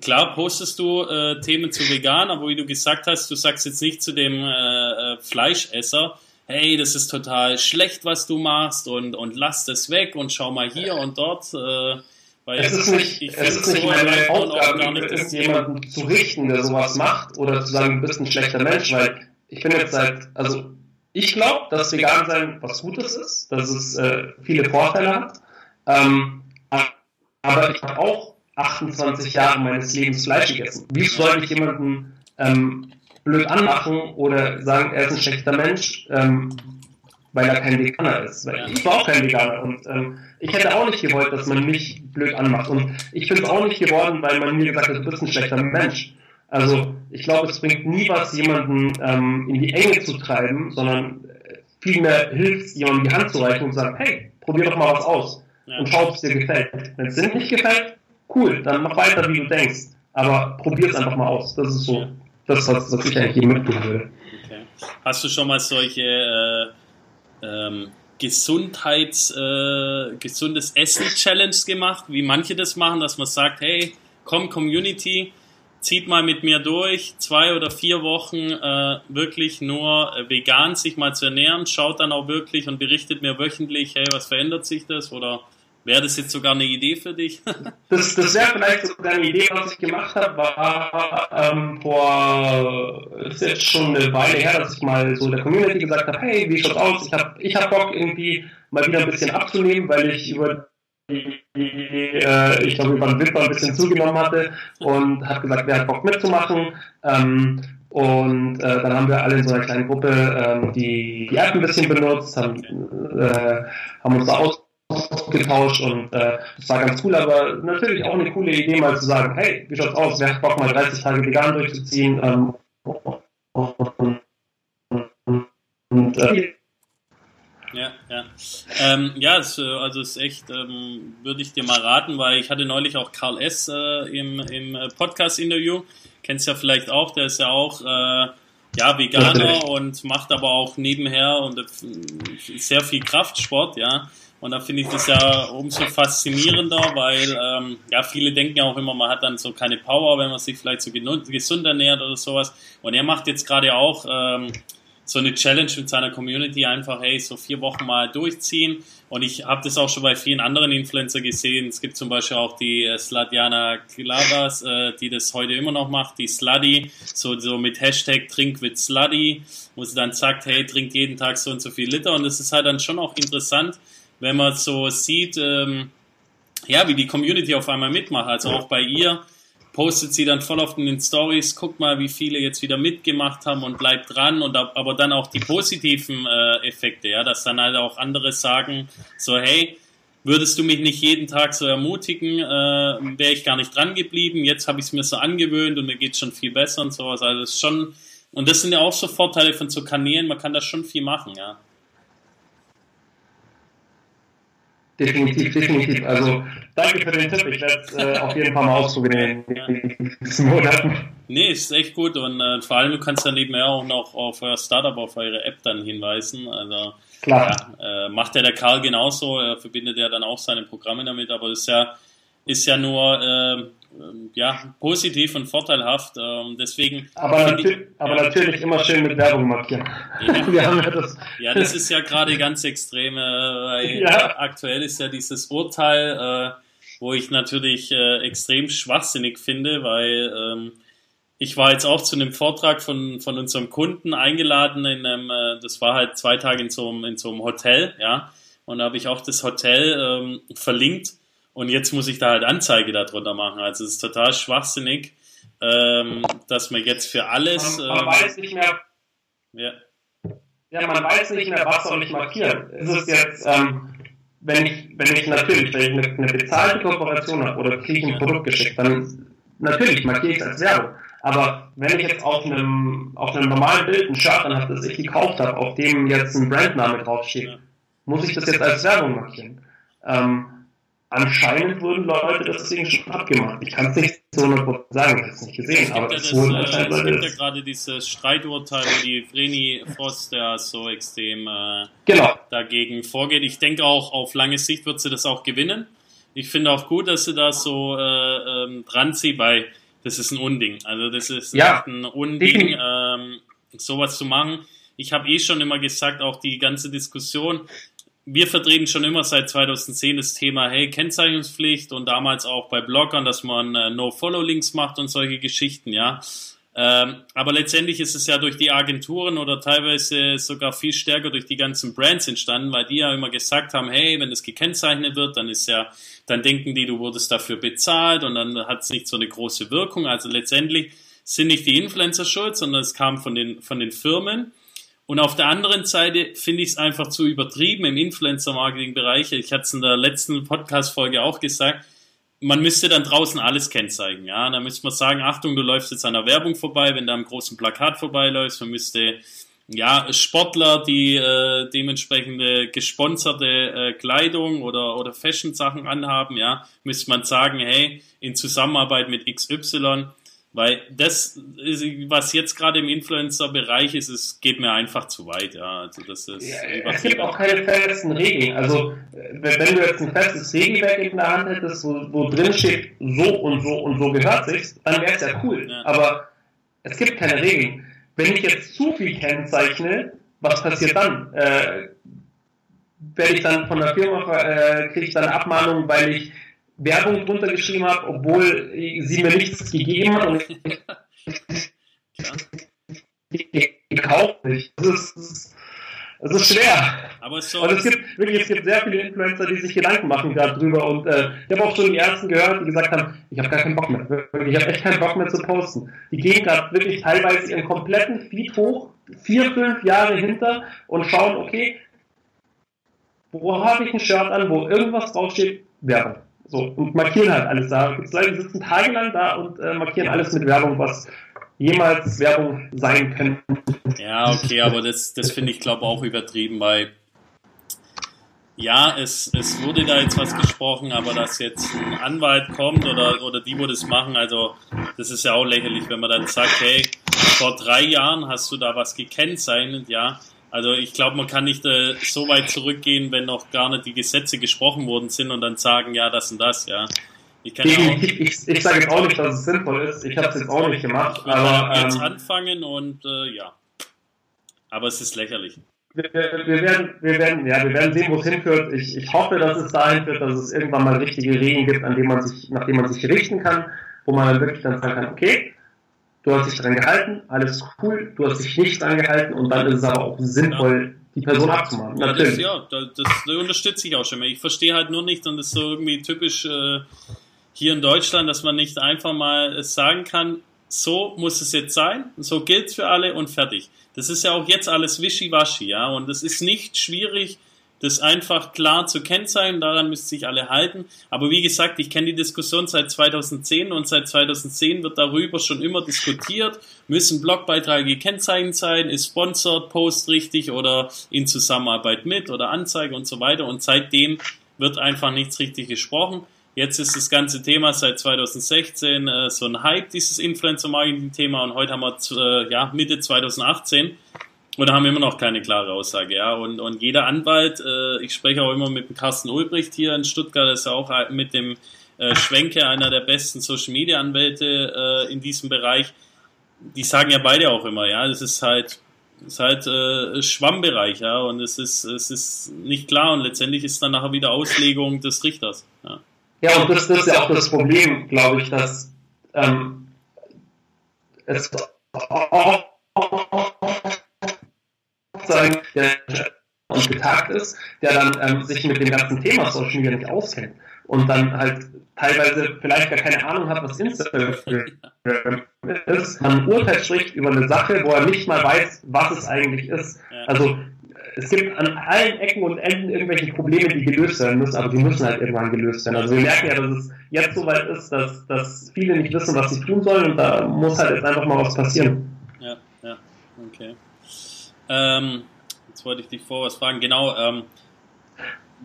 klar postest du äh, Themen zu vegan, aber wie du gesagt hast, du sagst jetzt nicht zu dem äh, äh Fleischesser, hey, das ist total schlecht, was du machst und, und lass das weg und schau mal hier und dort. Äh, weil es ist nicht, ich es ist nicht meine Aufgabe, irgendjemanden zu richten, der sowas macht oder zu sagen, du bist ein schlechter Mensch, weil ich bin jetzt seit, also ich glaube, dass vegan sein was Gutes ist, dass es äh, viele Vorteile hat. Ähm, aber ich habe auch 28 Jahre meines Lebens Fleisch gegessen. Wie soll ich jemanden ähm, blöd anmachen oder sagen, er ist ein schlechter Mensch, ähm, weil er kein Veganer ist? Weil ich war auch kein Veganer und ähm, ich hätte auch nicht gewollt, dass man mich blöd anmacht. Und ich bin es auch nicht geworden, weil man mir gesagt hat, du bist ein schlechter Mensch. Also ich glaube, es bringt nie was, jemanden ähm, in die Enge zu treiben, sondern vielmehr hilft es, jemandem die Hand zu reichen und zu sagen, hey, probier doch mal was aus und schau, ob es dir gefällt. Wenn es dir nicht gefällt, cool, dann mach weiter, wie du denkst. Aber probier es einfach mal aus. Das ist so das, was, was ich eigentlich jedem mitgeben würde. Okay. Hast du schon mal solche äh, ähm, Gesundheits, äh, gesundes Essen Challenge gemacht, wie manche das machen, dass man sagt, hey, komm Community, zieht mal mit mir durch, zwei oder vier Wochen äh, wirklich nur vegan sich mal zu ernähren, schaut dann auch wirklich und berichtet mir wöchentlich, hey, was verändert sich das oder Wäre das jetzt sogar eine Idee für dich? das das wäre vielleicht sogar eine Idee, was ich gemacht habe, war ähm, vor, ist jetzt schon eine Weile her, dass ich mal so der Community gesagt habe, hey, wie schaut's aus? Ich habe ich hab Bock irgendwie mal wieder ein bisschen abzunehmen, weil ich über die, äh, ich glaube, über den Winter ein bisschen zugenommen hatte und habe gesagt, wer hat Bock mitzumachen. Ähm, und äh, dann haben wir alle in so einer kleinen Gruppe ähm, die, die App ein bisschen benutzt, haben, äh, haben uns da aus ausgetauscht und äh, das war ganz cool, aber natürlich auch eine coole Idee, mal zu sagen, hey, wie schaut's aus, wer hat Bock mal 30 Tage vegan durchzuziehen ähm, und, und äh, ja, ja. Ähm, ja, es, äh, also es ist echt, ähm, würde ich dir mal raten, weil ich hatte neulich auch Karl S. Äh, im, im äh, Podcast-Interview. Kennst ja vielleicht auch, der ist ja auch äh, ja, Veganer und macht aber auch nebenher und äh, sehr viel Kraftsport, ja. Und da finde ich das ja umso faszinierender, weil ähm, ja viele denken ja auch immer, man hat dann so keine Power, wenn man sich vielleicht so gesund ernährt oder sowas. Und er macht jetzt gerade auch ähm, so eine Challenge mit seiner Community, einfach hey so vier Wochen mal durchziehen. Und ich habe das auch schon bei vielen anderen Influencer gesehen. Es gibt zum Beispiel auch die äh, Sladjana Klavas, äh, die das heute immer noch macht, die Sluddy, so, so mit Hashtag Trink with Sluddy, wo sie dann sagt, hey, trinkt jeden Tag so und so viel Liter. Und das ist halt dann schon auch interessant, wenn man so sieht, ähm, ja, wie die Community auf einmal mitmacht. Also auch bei ihr postet sie dann voll oft in den Stories, guck mal, wie viele jetzt wieder mitgemacht haben und bleibt dran und aber dann auch die positiven äh, Effekte, ja, dass dann halt auch andere sagen, so hey, würdest du mich nicht jeden Tag so ermutigen, äh, wäre ich gar nicht dran geblieben. Jetzt habe ich es mir so angewöhnt und mir geht schon viel besser und sowas. Also das ist schon, und das sind ja auch so Vorteile von so Kanälen, man kann da schon viel machen, ja. Definitiv, definitiv. Also danke für den Tipp. Ich werde es äh, auf jeden Fall mal ausprobieren in den nächsten Monaten. Nee, ist echt gut und äh, vor allem du kannst dann nebenher auch noch auf euer Startup, auf eure App dann hinweisen. Also Klar. Ja, äh, macht ja der Karl genauso, er verbindet ja dann auch seine Programme damit, aber das ist ja, ist ja nur äh, ähm, ja, positiv und vorteilhaft. Ähm, deswegen. Aber, natür ich, aber ja, natürlich immer schön mit Werbung markieren. Ja, ja, das. ja, das ist ja gerade ganz extrem. Äh, ja. Aktuell ist ja dieses Urteil, äh, wo ich natürlich äh, extrem schwachsinnig finde, weil ähm, ich war jetzt auch zu einem Vortrag von, von unserem Kunden eingeladen in einem, äh, das war halt zwei Tage in so einem, in so einem Hotel, ja. Und da habe ich auch das Hotel ähm, verlinkt und jetzt muss ich da halt Anzeige darunter machen. Also es ist total schwachsinnig, ähm, dass man jetzt für alles. Man, man ähm, weiß nicht mehr. Ja. Ja, man weiß nicht mehr, was soll ich markieren. Ist es jetzt, ähm, wenn ich, wenn ich natürlich, wenn ich eine, eine bezahlte Kooperation habe oder kriege ich ein Produkt geschickt, dann natürlich markiere ich es als Werbung. Aber wenn ich jetzt auf einem, auf einem normalen Bild ein Shirt dann habe, das ich gekauft habe, auf dem jetzt ein Brandname draufsteht, muss ich das jetzt als Werbung markieren. Ähm, anscheinend wurden Leute deswegen schon abgemacht. Ich kann es nicht zu 100% sagen, ich habe es nicht gesehen, aber es, wurden äh, anscheinend Leute. Es gibt ja gerade dieses Streiturteil, die Vreni Frost ja so extrem äh, genau. dagegen vorgeht. Ich denke auch, auf lange Sicht wird sie das auch gewinnen, ich finde auch gut, dass sie da so äh, ähm, dran zieht, weil das ist ein Unding. Also das ist Ja. ein Unding, ähm, sowas zu machen. Ich habe eh schon immer gesagt, auch die ganze Diskussion, wir vertreten schon immer seit 2010 das Thema, hey, Kennzeichnungspflicht und damals auch bei Bloggern, dass man äh, No-Follow-Links macht und solche Geschichten, ja. Ähm, aber letztendlich ist es ja durch die Agenturen oder teilweise sogar viel stärker durch die ganzen Brands entstanden, weil die ja immer gesagt haben, hey, wenn es gekennzeichnet wird, dann ist ja, dann denken die, du wurdest dafür bezahlt und dann hat es nicht so eine große Wirkung. Also letztendlich sind nicht die Influencer schuld, sondern es kam von den, von den Firmen. Und auf der anderen Seite finde ich es einfach zu übertrieben im Influencer-Marketing-Bereich. Ich hatte es in der letzten Podcast-Folge auch gesagt. Man müsste dann draußen alles kennzeichnen, ja. Dann müsste man sagen, Achtung, du läufst jetzt an der Werbung vorbei, wenn du am großen Plakat vorbeiläufst. Man müsste, ja, Sportler, die äh, dementsprechende gesponserte äh, Kleidung oder, oder Fashion-Sachen anhaben, ja, müsste man sagen, hey, in Zusammenarbeit mit XY, weil das, ist, was jetzt gerade im Influencer-Bereich ist, es geht mir einfach zu weit, ja. Also das ist Ja, es übertrieben. gibt auch keine festen Regeln. Also, äh, wenn du jetzt ein festes Regelwerk in der Hand hättest, wo, wo drin steht, so und so und so gehört sich, dann wäre es ja cool. Ja. Aber es gibt keine Regeln. Wenn ich jetzt zu viel kennzeichne, was passiert dann? Äh, werde ich dann von der Firma, äh, kriege ich dann Abmahnung, weil ich Werbung drunter geschrieben habe, obwohl sie mir nichts gegeben hat und gekauft nicht. Das ist, das ist schwer. Aber es soll, Und es gibt wirklich, es gibt sehr viele Influencer, die sich Gedanken machen gerade drüber. Und äh, ich habe auch schon die ersten gehört, die gesagt haben, ich habe gar keinen Bock mehr. Ich habe echt keinen Bock mehr zu posten. Die gehen gerade wirklich teilweise ihren kompletten Feed hoch, vier, fünf Jahre hinter und schauen, okay, wo habe ich ein Shirt an, wo irgendwas draufsteht, Werbung. So, und markieren halt alles da. Gibt's Leute, die sitzen tagelang da und äh, markieren alles mit Werbung, was jemals Werbung sein könnte. Ja, okay, aber das, das finde ich, glaube auch übertrieben, weil ja, es, es wurde da jetzt was gesprochen, aber dass jetzt ein Anwalt kommt oder, oder die, wo das machen, also das ist ja auch lächerlich, wenn man dann sagt, hey, vor drei Jahren hast du da was gekennzeichnet, ja. Also ich glaube, man kann nicht äh, so weit zurückgehen, wenn noch gar nicht die Gesetze gesprochen worden sind und dann sagen, ja, das und das, ja. Ich kann ja auch Definitiv, ich, ich sage jetzt auch nicht, dass es sinnvoll ist. Ich habe es jetzt auch nicht gemacht, aber jetzt ähm, anfangen und äh, ja. Aber es ist lächerlich. wir, wir, wir, werden, wir, werden, ja, wir werden sehen, wo es hinführt. Ich, ich hoffe, dass es dahin führt, dass es irgendwann mal richtige Regeln gibt, an denen man sich, nach denen man sich richten kann, wo man dann wirklich dann sagen kann, okay, du hast dich dran gehalten, alles cool, du hast dich nicht dran gehalten und dann ist es aber auch sinnvoll, die Person abzumachen. Ja, das, Natürlich. ja, das, das, unterstütze ich auch schon. Ich verstehe halt nur nicht, und das ist so irgendwie typisch äh, hier in Deutschland, dass man nicht einfach mal es sagen kann, so muss es jetzt sein, so gilt für alle und fertig. Das ist ja auch jetzt alles wischiwaschi, ja, und es ist nicht schwierig, das einfach klar zu kennzeichnen, daran müssen sich alle halten. Aber wie gesagt, ich kenne die Diskussion seit 2010 und seit 2010 wird darüber schon immer diskutiert. Müssen Blogbeiträge gekennzeichnet sein? Ist Sponsored Post richtig oder in Zusammenarbeit mit oder Anzeige und so weiter? Und seitdem wird einfach nichts richtig gesprochen. Jetzt ist das ganze Thema seit 2016 äh, so ein Hype, dieses Influencer-Marketing-Thema und heute haben wir äh, ja, Mitte 2018 oder haben immer noch keine klare Aussage, ja. Und, und jeder Anwalt, äh, ich spreche auch immer mit dem Carsten Ulbricht hier in Stuttgart, das ist ja auch mit dem äh, Schwenke einer der besten Social Media Anwälte äh, in diesem Bereich. Die sagen ja beide auch immer, ja, das ist halt, das ist halt äh, Schwammbereich, ja, und es ist, es ist nicht klar und letztendlich ist dann nachher wieder Auslegung des Richters. Ja, Ja, und das, das ist ja auch das Problem, glaube ich, dass ähm, es auch sein, der und getagt ist, der dann ähm, sich mit dem ganzen Thema Social Media nicht auskennt und dann halt teilweise vielleicht gar keine Ahnung hat, was Instagram ist, man ein Urteil spricht über eine Sache, wo er nicht mal weiß, was es eigentlich ist. Also es gibt an allen Ecken und Enden irgendwelche Probleme, die gelöst werden müssen, aber die müssen halt irgendwann gelöst werden. Also wir merken ja, dass es jetzt so weit ist, dass, dass viele nicht wissen, was sie tun sollen und da muss halt jetzt einfach mal was passieren. ja, ja, okay. Ähm, jetzt wollte ich dich vor was fragen. Genau, ähm,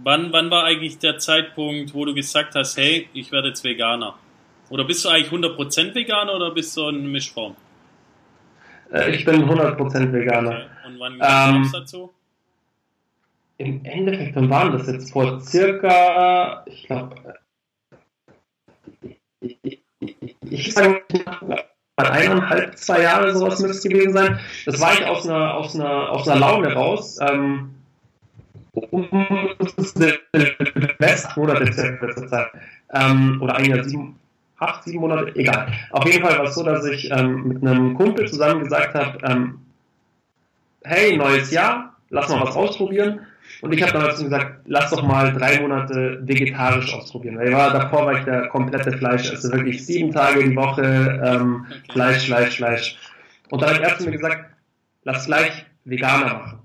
wann, wann war eigentlich der Zeitpunkt, wo du gesagt hast, hey, ich werde jetzt Veganer? Oder bist du eigentlich 100% Veganer oder bist du eine Mischform? Äh, Ich bin 100% Veganer. Okay. Und wann kam es dazu? Im Endeffekt, wann waren das jetzt? Vor circa, ich glaube, ich, ich sage eineinhalb, zwei Jahre sowas müsste es gewesen sein. Das war ich aus einer, aus einer, aus einer Laune raus. Ähm, um West Monate letzte Zeit. Ähm, oder ein Jahr, sieben, acht, sieben Monate, egal. Auf jeden Fall war es so, dass ich ähm, mit einem Kumpel zusammen gesagt habe, ähm, hey, neues Jahr, lass mal was ausprobieren. Und ich habe dann dazu gesagt, lass doch mal drei Monate vegetarisch ausprobieren. Weil war, davor war ich der komplette Fleischesser, wirklich sieben Tage die Woche ähm. Fleisch, Fleisch, Fleisch. Und dann hat er zu mir gesagt, lass gleich Veganer machen.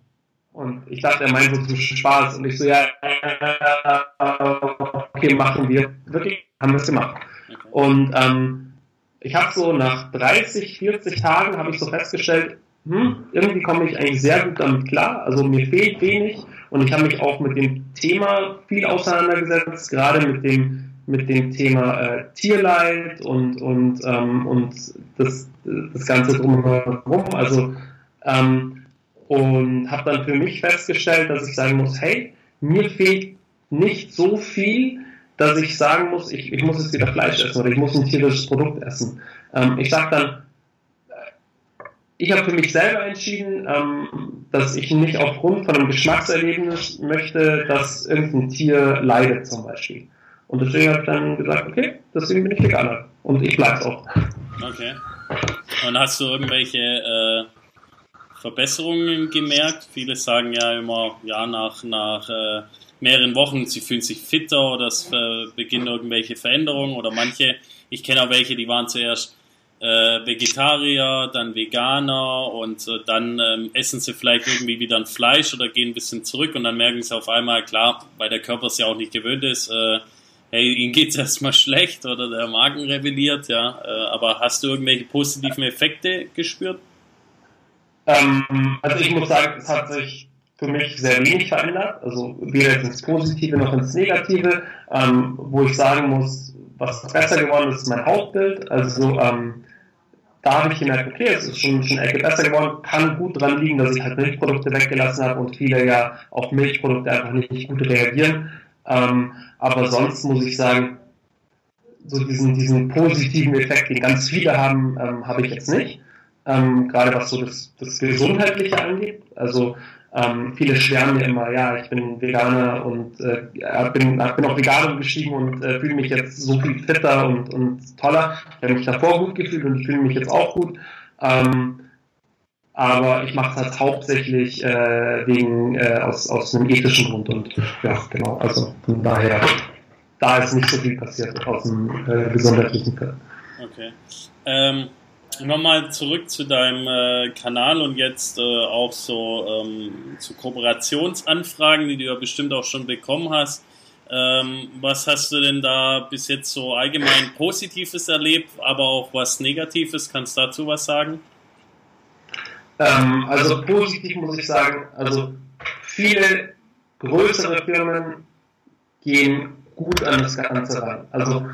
Und ich dachte, er meint so zum Spaß. Und ich so, ja, okay, machen wir. Wirklich, haben wir es gemacht. Und ähm, ich habe so nach 30, 40 Tagen habe ich so festgestellt, hm, irgendwie komme ich eigentlich sehr gut damit klar. Also mir fehlt wenig und ich habe mich auch mit dem Thema viel auseinandergesetzt, gerade mit dem mit dem Thema äh, Tierleid und und ähm, und das das ganze drumherum. Also ähm, und habe dann für mich festgestellt, dass ich sagen muss, hey, mir fehlt nicht so viel, dass ich sagen muss, ich, ich muss jetzt wieder Fleisch essen oder ich muss ein tierisches Produkt essen. Ähm, ich sage dann, ich habe für mich selber entschieden, ähm, dass ich nicht aufgrund von einem Geschmackserlebnis möchte, dass irgendein Tier leidet zum Beispiel. Und deswegen habe ich dann gesagt, okay, deswegen bin ich Veganer. Und ich bleibe auch. Okay. Und hast du irgendwelche äh, Verbesserungen gemerkt? Viele sagen ja immer, ja, nach, nach äh, mehreren Wochen, sie fühlen sich fitter oder es äh, beginnen irgendwelche Veränderungen oder manche, ich kenne auch welche, die waren zuerst äh, Vegetarier, dann Veganer und äh, dann ähm, essen sie vielleicht irgendwie wieder ein Fleisch oder gehen ein bisschen zurück und dann merken sie auf einmal, klar, weil der Körper es ja auch nicht gewöhnt ist, äh, hey, ihnen geht's erstmal schlecht oder der Magen rebelliert, ja. Äh, aber hast du irgendwelche positiven Effekte gespürt? Ähm, also ich muss sagen, es hat sich für mich sehr wenig verändert, also weder ins Positive noch ins Negative, ähm, wo ich sagen muss, was besser geworden ist, ist mein Hautbild. Also ähm, da habe ich gemerkt, okay, es ist schon, schon Ecke besser geworden, kann gut dran liegen, dass ich halt Milchprodukte weggelassen habe und viele ja auf Milchprodukte einfach nicht gut reagieren. Ähm, aber sonst muss ich sagen, so diesen, diesen positiven Effekt, den ganz viele haben, ähm, habe ich jetzt nicht. Ähm, gerade was so das, das Gesundheitliche angeht. Also ähm, viele schwärmen mir immer, ja, ich bin Veganer und äh, bin, bin auch Veganer gestiegen und äh, fühle mich jetzt so viel fitter und, und toller. Ich habe mich davor gut gefühlt und ich fühle mich jetzt auch gut. Ähm, aber ich mache es halt hauptsächlich äh, wegen äh, aus, aus einem ethischen Grund und ja, genau, also von daher, da ist nicht so viel passiert aus dem äh, gesundheitlichen Fall. Okay. Ähm Nochmal zurück zu deinem äh, Kanal und jetzt äh, auch so ähm, zu Kooperationsanfragen, die du ja bestimmt auch schon bekommen hast. Ähm, was hast du denn da bis jetzt so allgemein Positives erlebt, aber auch was Negatives? Kannst du dazu was sagen? Ähm, also positiv muss ich sagen, also viele größere Firmen gehen gut an das Ganze ran. Also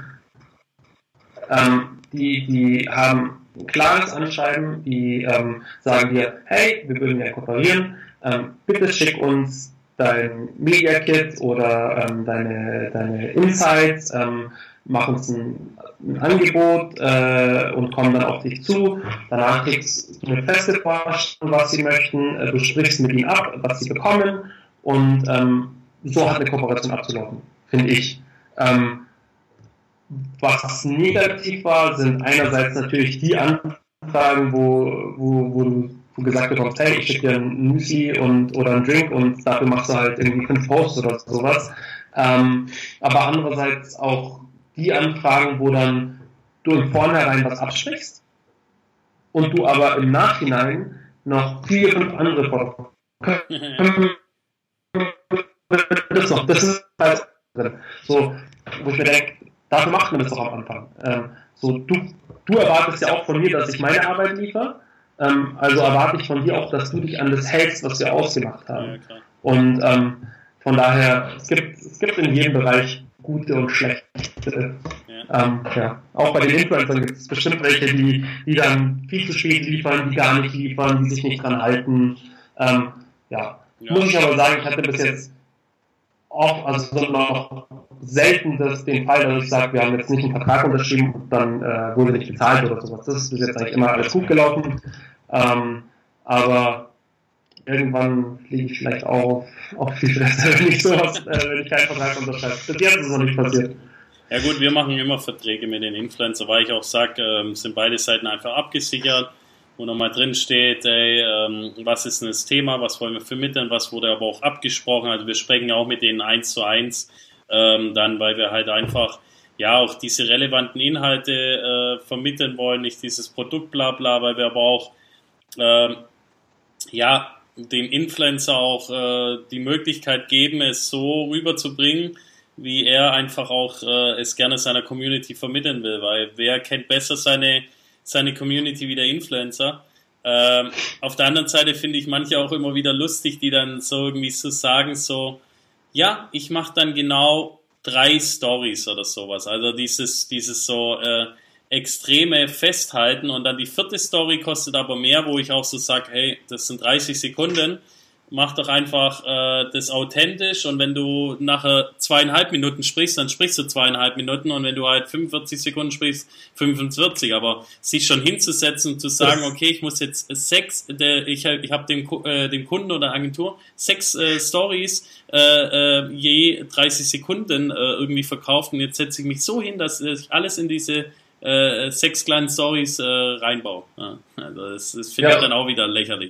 ähm, die, die haben klares Anschreiben, die ähm, sagen dir, hey, wir würden ja kooperieren, ähm, bitte schick uns dein Media Kit oder ähm, deine, deine Insights, ähm, mach uns ein, ein Angebot äh, und kommen dann auf dich zu. Danach kriegst du eine feste Vorstellung, was sie möchten, äh, du sprichst mit ihnen ab, was sie bekommen und ähm, so hat eine Kooperation abzulaufen, finde ich. Ähm, was negativ war, sind einerseits natürlich die Anfragen, wo, wo, wo du wo gesagt bekommst, hey, ich schicke dir ein Müsli und, oder einen Drink und dafür machst du halt irgendwie fünf Posts oder sowas. Ähm, aber andererseits auch die Anfragen, wo dann du im Vornherein was absprichst und du aber im Nachhinein noch vier, fünf andere Produkte das noch, das ist halt so, wo ich mir denke, Dafür macht man das doch am Anfang. Ähm, so, du, du erwartest ja auch von mir, dass ich meine Arbeit liefere. Ähm, also erwarte ich von dir auch, dass du dich an das hältst, was wir ausgemacht haben. Ja, und ähm, von daher, es gibt, es gibt in jedem Bereich gute und schlechte. Ja. Ähm, ja. Auch bei den Influencern gibt es bestimmt welche, die, die dann viel zu spät liefern, die gar nicht liefern, die sich nicht dran halten. Ähm, ja. ja. Muss ich aber sagen, ich hatte bis jetzt auch, also noch selten das, den Fall, dass ich sage, wir haben jetzt nicht einen Vertrag unterschrieben und dann äh, wurde nicht bezahlt oder sowas. Das ist bis jetzt eigentlich immer alles gut gelaufen. Ähm, aber irgendwann fliege ich vielleicht auch auf die Fresse, wenn ich sowas, äh, wenn ich keinen Vertrag unterschreibe. Bis jetzt ist es noch nicht passiert. Ja gut, wir machen immer Verträge mit den Influencer, weil ich auch sage, ähm, sind beide Seiten einfach abgesichert, wo nochmal drin steht, ey, ähm, was ist denn das Thema, was wollen wir vermitteln, was wurde aber auch abgesprochen. Also wir sprechen auch mit denen eins zu eins, ähm, dann, weil wir halt einfach ja auch diese relevanten Inhalte äh, vermitteln wollen, nicht dieses Produkt bla bla, weil wir aber auch ähm, ja dem Influencer auch äh, die Möglichkeit geben, es so rüberzubringen, wie er einfach auch äh, es gerne seiner Community vermitteln will, weil wer kennt besser seine, seine Community wie der Influencer? Ähm, auf der anderen Seite finde ich manche auch immer wieder lustig, die dann so irgendwie so sagen, so, ja, ich mache dann genau drei Stories oder sowas. Also dieses, dieses so äh, extreme Festhalten und dann die vierte Story kostet aber mehr, wo ich auch so sage, hey, das sind 30 Sekunden mach doch einfach äh, das authentisch und wenn du nachher zweieinhalb Minuten sprichst, dann sprichst du zweieinhalb Minuten und wenn du halt 45 Sekunden sprichst, 45. Aber sich schon hinzusetzen und zu sagen, okay, ich muss jetzt sechs, der, ich, ich habe dem, äh, dem Kunden oder Agentur sechs äh, Stories äh, äh, je 30 Sekunden äh, irgendwie verkauft und jetzt setze ich mich so hin, dass ich alles in diese äh, sechs kleinen Stories äh, reinbaue. Ja, also das, das finde ja. ich dann auch wieder lächerlich.